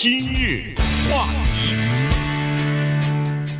今日话题，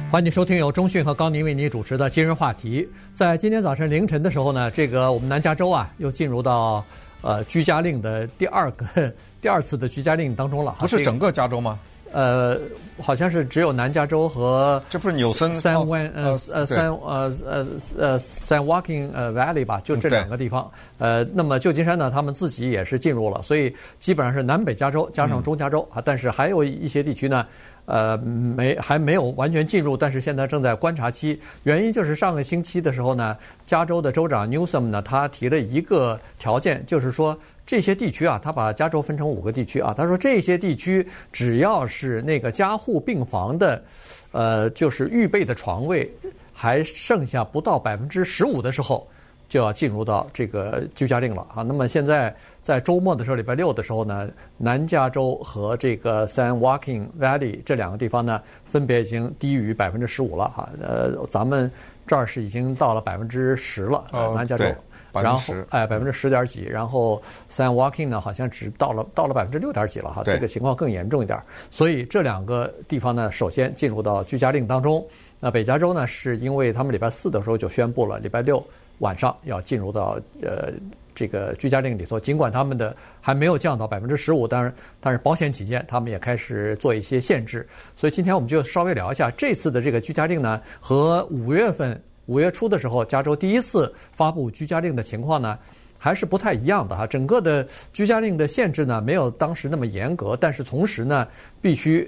欢迎收听由中讯和高宁为您主持的今日话题。在今天早晨凌晨的时候呢，这个我们南加州啊又进入到呃居家令的第二个 第二次的居家令当中了。不是整个加州吗？呃，好像是只有南加州和这不是纽森三湾呃呃三呃呃呃 San Joaquin 呃 Valley 吧，就这两个地方。呃，那么旧金山呢，他们自己也是进入了，所以基本上是南北加州加上中加州啊。但是还有一些地区呢，呃，没还没有完全进入，但是现在正在观察期。原因就是上个星期的时候呢，加州的州长 Newsom 呢，他提了一个条件，就是说。这些地区啊，他把加州分成五个地区啊。他说，这些地区只要是那个加护病房的，呃，就是预备的床位还剩下不到百分之十五的时候，就要进入到这个居家令了啊。那么现在在周末的时候，礼拜六的时候呢，南加州和这个 San Joaquin Valley 这两个地方呢，分别已经低于百分之十五了哈。呃，咱们这儿是已经到了百分之十了，南加州。然后哎，百分之十点几，然后 San Joaquin 呢，好像只到了到了百分之六点几了哈，这个情况更严重一点。所以这两个地方呢，首先进入到居家令当中。那北加州呢，是因为他们礼拜四的时候就宣布了，礼拜六晚上要进入到呃这个居家令里头。尽管他们的还没有降到百分之十五，但是但是保险起见，他们也开始做一些限制。所以今天我们就稍微聊一下这次的这个居家令呢，和五月份。五月初的时候，加州第一次发布居家令的情况呢，还是不太一样的哈。整个的居家令的限制呢，没有当时那么严格，但是同时呢，必须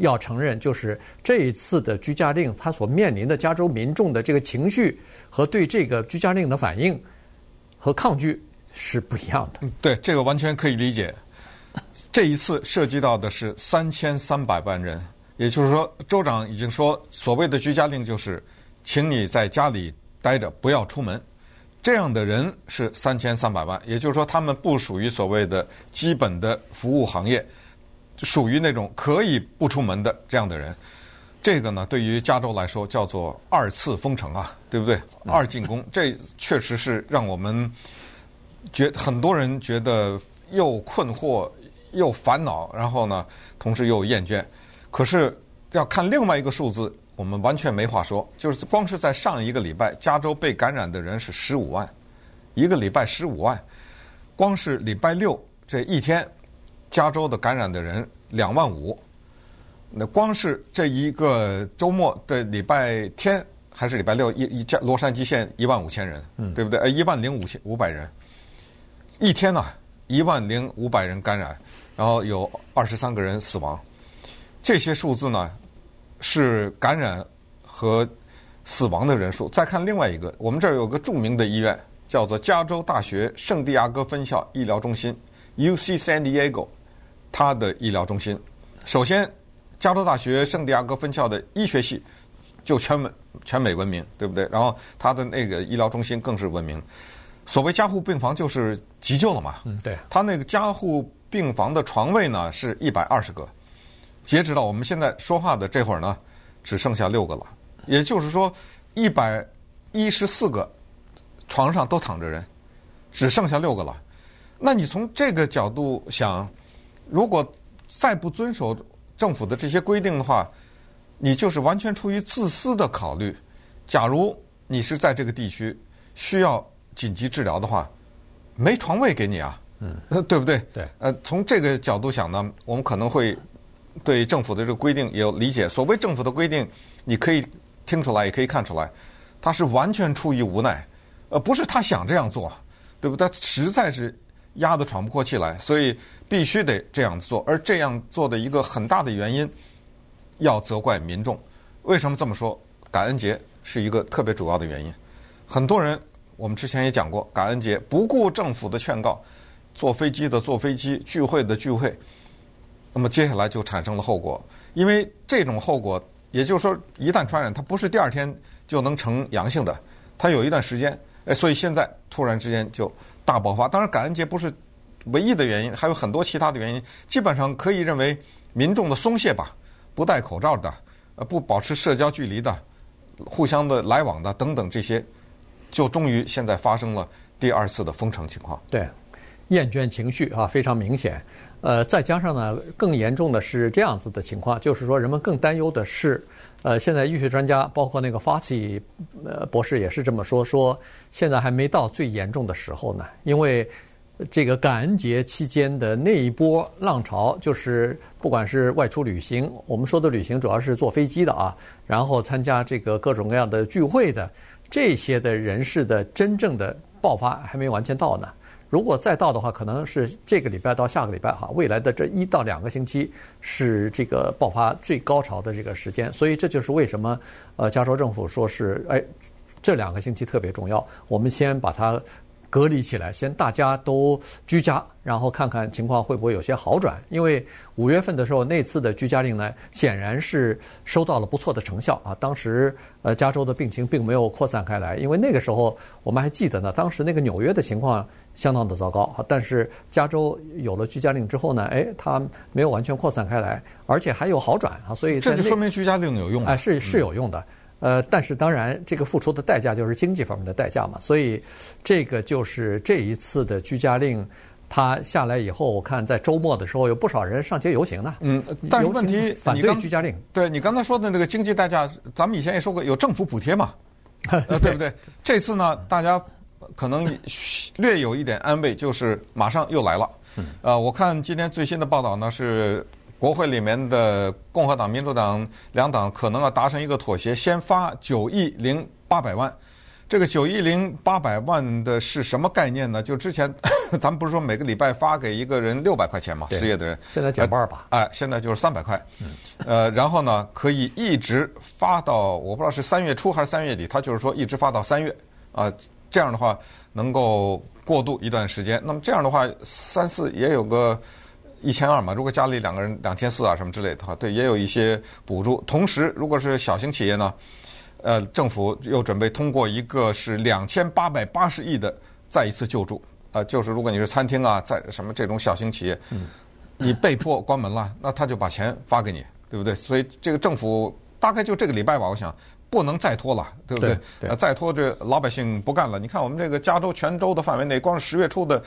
要承认，就是这一次的居家令，它所面临的加州民众的这个情绪和对这个居家令的反应和抗拒是不一样的。对，这个完全可以理解。这一次涉及到的是三千三百万人，也就是说，州长已经说，所谓的居家令就是。请你在家里待着，不要出门。这样的人是三千三百万，也就是说，他们不属于所谓的基本的服务行业，属于那种可以不出门的这样的人。这个呢，对于加州来说叫做二次封城啊，对不对？二进攻，这确实是让我们觉很多人觉得又困惑又烦恼，然后呢，同时又厌倦。可是要看另外一个数字。我们完全没话说，就是光是在上一个礼拜，加州被感染的人是十五万，一个礼拜十五万，光是礼拜六这一天，加州的感染的人两万五，那光是这一个周末的礼拜天还是礼拜六，一一加洛杉矶县一万五千人，嗯，对不对？呃，一万零五千五百人，一天呢，一万零五百人感染，然后有二十三个人死亡，这些数字呢？是感染和死亡的人数。再看另外一个，我们这儿有个著名的医院，叫做加州大学圣地亚哥分校医疗中心 （UC San Diego），它的医疗中心。首先，加州大学圣地亚哥分校的医学系就全美全美闻名，对不对？然后它的那个医疗中心更是闻名。所谓加护病房就是急救了嘛。嗯，对。它那个加护病房的床位呢是一百二十个。截止到我们现在说话的这会儿呢，只剩下六个了。也就是说，一百一十四个床上都躺着人，只剩下六个了。那你从这个角度想，如果再不遵守政府的这些规定的话，你就是完全出于自私的考虑。假如你是在这个地区需要紧急治疗的话，没床位给你啊，嗯，对不对？对。呃，从这个角度想呢，我们可能会。对政府的这个规定也有理解。所谓政府的规定，你可以听出来，也可以看出来，他是完全出于无奈，呃，不是他想这样做，对不对？他实在是压得喘不过气来，所以必须得这样做。而这样做的一个很大的原因，要责怪民众。为什么这么说？感恩节是一个特别主要的原因。很多人，我们之前也讲过，感恩节不顾政府的劝告，坐飞机的坐飞机，聚会的聚会。那么接下来就产生了后果，因为这种后果，也就是说，一旦传染，它不是第二天就能呈阳性的，它有一段时间，哎，所以现在突然之间就大爆发。当然，感恩节不是唯一的原因，还有很多其他的原因。基本上可以认为，民众的松懈吧，不戴口罩的，呃，不保持社交距离的，互相的来往的等等这些，就终于现在发生了第二次的封城情况。对。厌倦情绪啊，非常明显。呃，再加上呢，更严重的是这样子的情况，就是说人们更担忧的是，呃，现在医学专家包括那个 Fauci 呃博士也是这么说，说现在还没到最严重的时候呢，因为这个感恩节期间的那一波浪潮，就是不管是外出旅行，我们说的旅行主要是坐飞机的啊，然后参加这个各种各样的聚会的这些的人士的真正的爆发还没完全到呢。如果再到的话，可能是这个礼拜到下个礼拜哈，未来的这一到两个星期是这个爆发最高潮的这个时间，所以这就是为什么呃，加州政府说是哎，这两个星期特别重要，我们先把它。隔离起来，先大家都居家，然后看看情况会不会有些好转。因为五月份的时候，那次的居家令呢，显然是收到了不错的成效啊。当时呃，加州的病情并没有扩散开来，因为那个时候我们还记得呢，当时那个纽约的情况相当的糟糕啊。但是加州有了居家令之后呢，哎，它没有完全扩散开来，而且还有好转啊。所以这就说明居家令有用啊，哎，是是有用的。嗯呃，但是当然，这个付出的代价就是经济方面的代价嘛。所以，这个就是这一次的居家令，它下来以后，我看在周末的时候有不少人上街游行呢。嗯，但是问题，反对居家令。你对你刚才说的那个经济代价，咱们以前也说过，有政府补贴嘛，呃，对不对？这次呢，大家可能略有一点安慰，就是马上又来了。呃，我看今天最新的报道呢是。国会里面的共和党、民主党两党可能要达成一个妥协，先发九亿零八百万。这个九亿零八百万的是什么概念呢？就之前 咱们不是说每个礼拜发给一个人六百块钱嘛，失业的人。现在减半吧？哎，现在就是三百块。呃，然后呢，可以一直发到我不知道是三月初还是三月底，他就是说一直发到三月啊。这样的话能够过渡一段时间。那么这样的话，三四也有个。一千二嘛，如果家里两个人两千四啊什么之类的话，对，也有一些补助。同时，如果是小型企业呢，呃，政府又准备通过一个是两千八百八十亿的再一次救助。呃，就是如果你是餐厅啊，在什么这种小型企业，你被迫关门了，那他就把钱发给你，对不对？所以这个政府大概就这个礼拜吧，我想不能再拖了，对不对？呃，再拖这老百姓不干了。你看我们这个加州全州的范围内，光是十月初的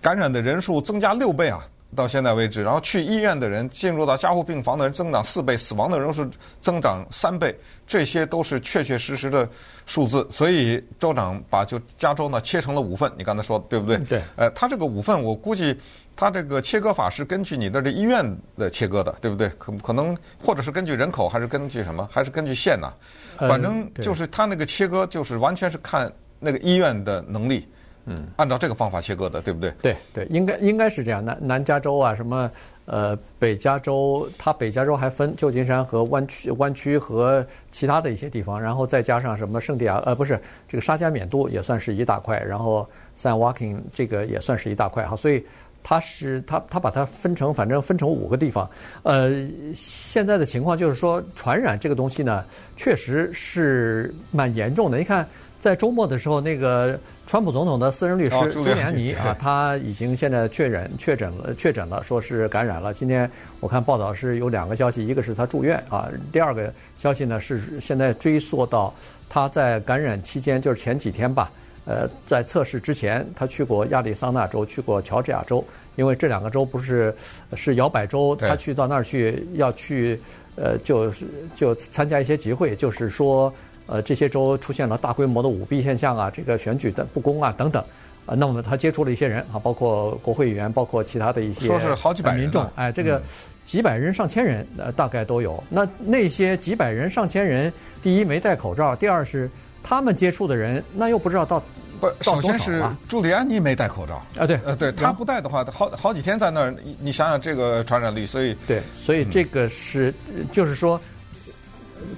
感染的人数增加六倍啊！到现在为止，然后去医院的人、进入到加护病房的人增长四倍，死亡的人数增长三倍，这些都是确确实实的数字。所以州长把就加州呢切成了五份，你刚才说对不对？对。呃，他这个五份，我估计他这个切割法是根据你的这医院的切割的，对不对？可可能或者是根据人口，还是根据什么？还是根据县呢？反正就是他那个切割，就是完全是看那个医院的能力。嗯，按照这个方法切割的，对不对？对对，应该应该是这样。南南加州啊，什么呃北加州，它北加州还分旧金山和湾区湾区和其他的一些地方，然后再加上什么圣地亚呃不是这个沙加缅度也算是一大块，然后 San Joaquin 这个也算是一大块哈，所以它是它它把它分成反正分成五个地方。呃，现在的情况就是说传染这个东西呢，确实是蛮严重的。你看。在周末的时候，那个川普总统的私人律师朱利安尼啊，他已经现在确诊确诊了，确诊了，说是感染了。今天我看报道是有两个消息，一个是他住院啊，第二个消息呢是现在追溯到他在感染期间，就是前几天吧，呃，在测试之前，他去过亚利桑那州，去过乔治亚州，因为这两个州不是是摇摆州，他去到那儿去要去，呃，就是就参加一些集会，就是说。呃，这些州出现了大规模的舞弊现象啊，这个选举的不公啊等等，啊，那么他接触了一些人啊，包括国会议员，包括其他的一些说是好几百民众，哎，这个几百人上千人呃大概都有。那那些几百人上千人，第一没戴口罩，第二是他们接触的人，那又不知道到不，首先是朱利安尼没戴口罩啊，对，呃，对他不戴的话，好好几天在那儿，你你想想这个传染率，所以对，所以这个是、嗯、就是说。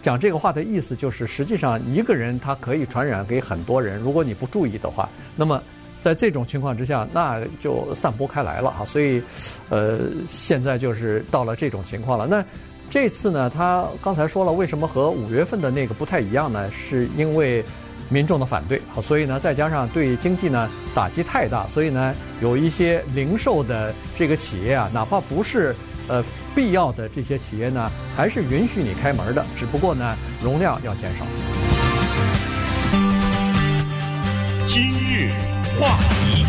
讲这个话的意思就是，实际上一个人他可以传染给很多人，如果你不注意的话，那么在这种情况之下，那就散播开来了啊。所以，呃，现在就是到了这种情况了。那这次呢，他刚才说了，为什么和五月份的那个不太一样呢？是因为民众的反对啊，所以呢，再加上对经济呢打击太大，所以呢，有一些零售的这个企业啊，哪怕不是。呃，必要的这些企业呢，还是允许你开门的，只不过呢，容量要减少。今日话题，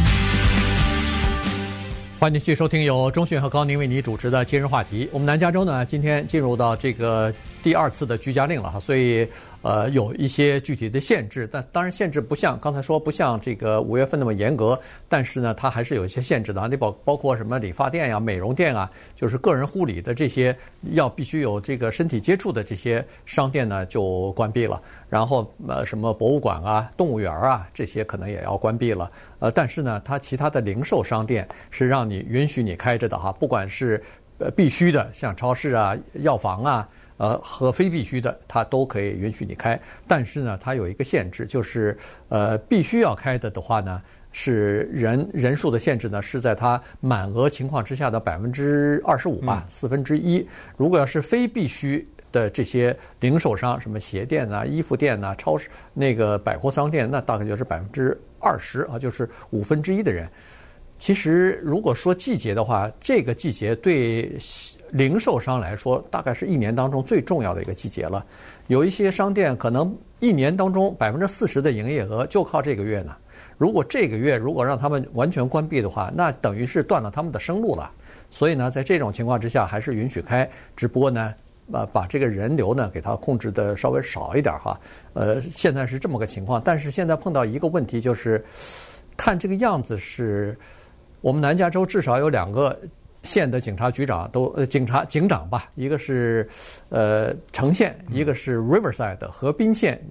欢迎继续收听由中讯和高宁为你主持的今日话题。我们南加州呢，今天进入到这个第二次的居家令了哈，所以呃有一些具体的限制，但当然限制不像刚才说不像这个五月份那么严格，但是呢，它还是有一些限制的啊。你包包括什么理发店呀、美容店啊，就是个人护理的这些要必须有这个身体接触的这些商店呢，就关闭了。然后呃，什么博物馆啊、动物园啊，这些可能也要关闭了。呃，但是呢，它其他的零售商店是让你允许你开着的哈，不管是呃必须的，像超市啊、药房啊，呃和非必须的，它都可以允许你开。但是呢，它有一个限制，就是呃必须要开的的话呢，是人人数的限制呢，是在它满额情况之下的百分之二十五吧，四分之一。如果要是非必须。的这些零售商，什么鞋店呐、衣服店呐、超市、那个百货商店，那大概就是百分之二十啊，就是五分之一的人。其实，如果说季节的话，这个季节对零售商来说，大概是一年当中最重要的一个季节了。有一些商店可能一年当中百分之四十的营业额就靠这个月呢。如果这个月如果让他们完全关闭的话，那等于是断了他们的生路了。所以呢，在这种情况之下，还是允许开，只不过呢。呃把这个人流呢，给它控制的稍微少一点哈。呃，现在是这么个情况，但是现在碰到一个问题，就是看这个样子是，我们南加州至少有两个县的警察局长都呃警察警长吧，一个是呃橙县，一个是 Riverside 的河滨县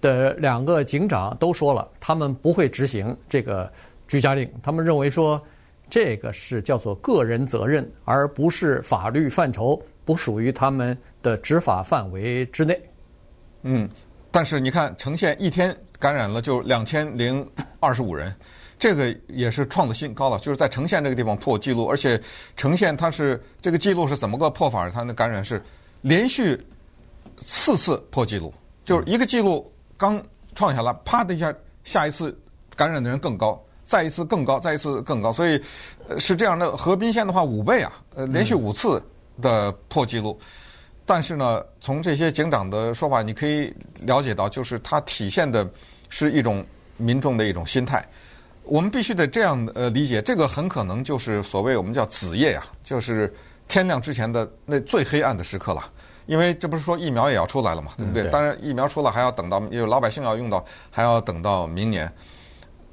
的两个警长都说了，他们不会执行这个居家令，他们认为说这个是叫做个人责任，而不是法律范畴。不属于他们的执法范围之内。嗯，但是你看，橙县一天感染了就两千零二十五人，这个也是创的新高了，就是在橙县这个地方破纪录，而且橙县它是这个纪录是怎么个破法？它的感染是连续四次破纪录，就是一个纪录刚创下来，啪的一下，下一次感染的人更高，再一次更高，再一次更高，所以是这样的。河滨县的话五倍啊，呃，连续五次。的破纪录，但是呢，从这些警长的说法，你可以了解到，就是它体现的是一种民众的一种心态。我们必须得这样呃理解，这个很可能就是所谓我们叫子夜啊，就是天亮之前的那最黑暗的时刻了。因为这不是说疫苗也要出来了嘛，对不对？当然，疫苗出来还要等到，因为老百姓要用到，还要等到明年。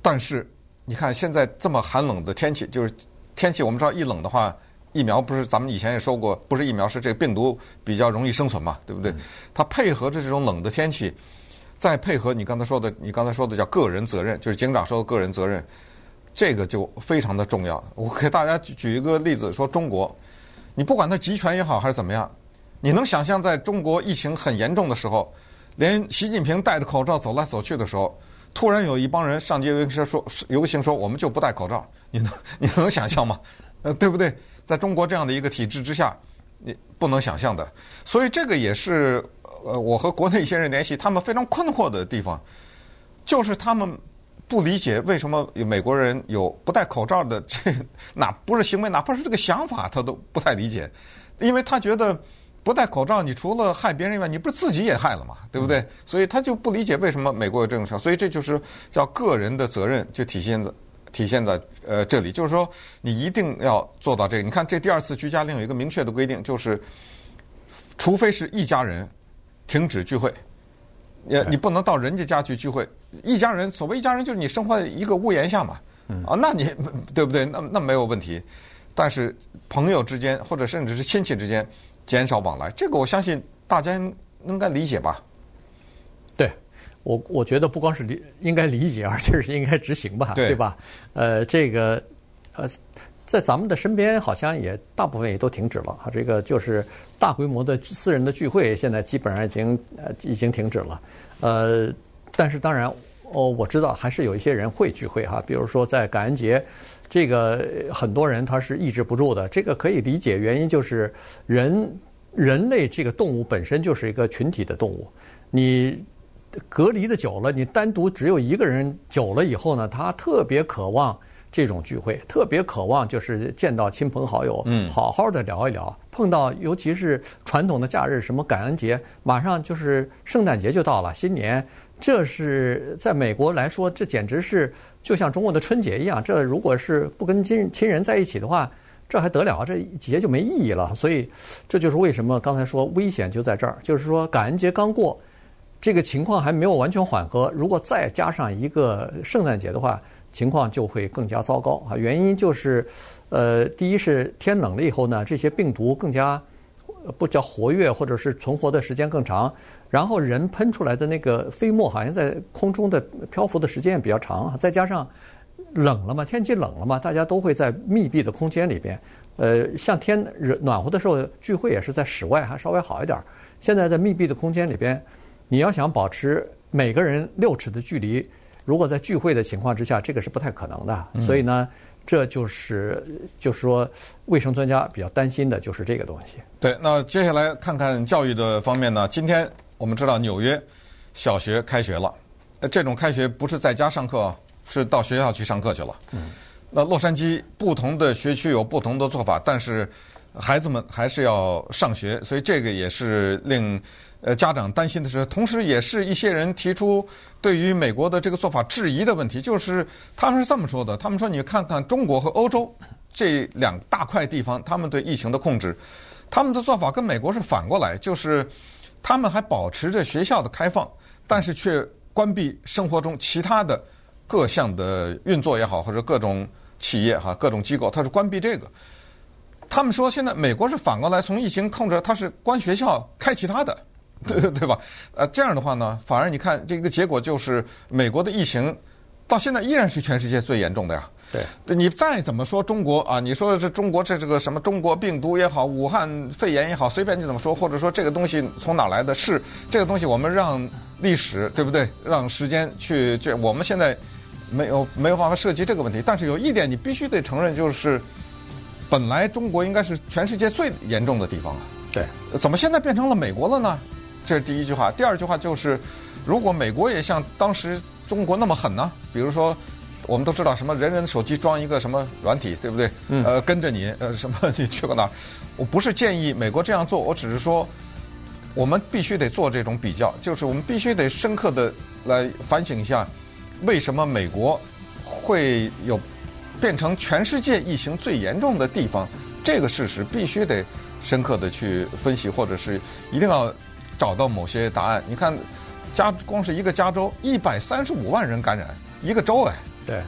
但是你看现在这么寒冷的天气，就是天气我们知道一冷的话。疫苗不是咱们以前也说过，不是疫苗是这个病毒比较容易生存嘛，对不对？它配合着这种冷的天气，再配合你刚才说的，你刚才说的叫个人责任，就是警长说的个人责任，这个就非常的重要。我给大家举举一个例子，说中国，你不管它集权也好还是怎么样，你能想象在中国疫情很严重的时候，连习近平戴着口罩走来走去的时候，突然有一帮人上街游行说，游行说我们就不戴口罩，你能 你能想象吗？呃，对不对？在中国这样的一个体制之下，你不能想象的。所以这个也是呃，我和国内一些人联系，他们非常困惑的地方，就是他们不理解为什么有美国人有不戴口罩的这，哪不是行为，哪怕是这个想法，他都不太理解，因为他觉得不戴口罩，你除了害别人以外，你不是自己也害了嘛，对不对？所以他就不理解为什么美国有这种事。所以这就是叫个人的责任，就体现在。体现在呃这里，就是说你一定要做到这个。你看这第二次居家令有一个明确的规定，就是除非是一家人停止聚会，也你不能到人家家去聚会。一家人，所谓一家人，就是你生活在一个屋檐下嘛，啊，那你 对不对？那那没有问题。但是朋友之间或者甚至是亲戚之间减少往来，这个我相信大家应该理解吧。我我觉得不光是理应该理解，而且是应该执行吧，对，对吧？呃，这个呃，在咱们的身边好像也大部分也都停止了啊。这个就是大规模的私人的聚会，现在基本上已经呃已经停止了。呃，但是当然，哦，我知道还是有一些人会聚会哈，比如说在感恩节，这个很多人他是抑制不住的。这个可以理解，原因就是人人类这个动物本身就是一个群体的动物，你。隔离的久了，你单独只有一个人久了以后呢，他特别渴望这种聚会，特别渴望就是见到亲朋好友，嗯，好好的聊一聊。碰到尤其是传统的假日，什么感恩节，马上就是圣诞节就到了，新年，这是在美国来说，这简直是就像中国的春节一样。这如果是不跟亲亲人在一起的话，这还得了？这节就没意义了。所以这就是为什么刚才说危险就在这儿，就是说感恩节刚过，这个情况还没有完全缓和。如果再加上一个圣诞节的话，情况就会更加糟糕啊。原因就是，呃，第一是天冷了以后呢，这些病毒更加。不叫活跃，或者是存活的时间更长，然后人喷出来的那个飞沫好像在空中的漂浮的时间也比较长，再加上冷了嘛，天气冷了嘛，大家都会在密闭的空间里边。呃，像天热暖和的时候聚会也是在室外，还稍微好一点。现在在密闭的空间里边，你要想保持每个人六尺的距离，如果在聚会的情况之下，这个是不太可能的。所以呢。这就是，就是说，卫生专家比较担心的就是这个东西。对，那接下来看看教育的方面呢？今天我们知道纽约小学开学了，这种开学不是在家上课，是到学校去上课去了。嗯。那洛杉矶不同的学区有不同的做法，但是孩子们还是要上学，所以这个也是令。呃，家长担心的事，同时也是一些人提出对于美国的这个做法质疑的问题，就是他们是这么说的：他们说，你看看中国和欧洲这两大块地方，他们对疫情的控制，他们的做法跟美国是反过来，就是他们还保持着学校的开放，但是却关闭生活中其他的各项的运作也好，或者各种企业哈、各种机构，他是关闭这个。他们说，现在美国是反过来，从疫情控制，它是关学校，开其他的。对对吧？呃，这样的话呢，反而你看这个结果就是，美国的疫情到现在依然是全世界最严重的呀。对，你再怎么说中国啊，你说这中国这这个什么中国病毒也好，武汉肺炎也好，随便你怎么说，或者说这个东西从哪来的？是这个东西，我们让历史对不对？让时间去这，我们现在没有没有办法涉及这个问题。但是有一点你必须得承认，就是本来中国应该是全世界最严重的地方啊。对，怎么现在变成了美国了呢？这是第一句话，第二句话就是，如果美国也像当时中国那么狠呢？比如说，我们都知道什么人人手机装一个什么软体，对不对？嗯。呃，跟着你，呃，什么你去过哪儿？我不是建议美国这样做，我只是说，我们必须得做这种比较，就是我们必须得深刻的来反省一下，为什么美国会有变成全世界疫情最严重的地方？这个事实必须得深刻的去分析，或者是一定要。找到某些答案。你看，加光是一个加州，一百三十五万人感染，一个州哎，对，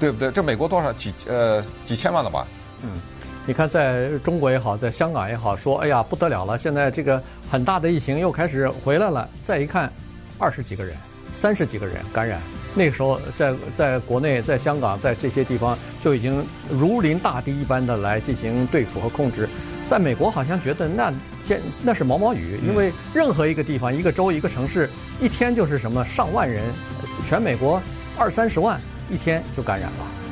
对不对？这美国多少几呃几千万了吧？嗯，你看，在中国也好，在香港也好，说哎呀不得了了，现在这个很大的疫情又开始回来了。再一看，二十几个人，三十几个人感染，那个时候在在国内，在香港，在这些地方就已经如临大敌一般的来进行对付和控制。在美国好像觉得那见那是毛毛雨，因为任何一个地方、一个州、一个城市，一天就是什么上万人，全美国二三十万，一天就感染了。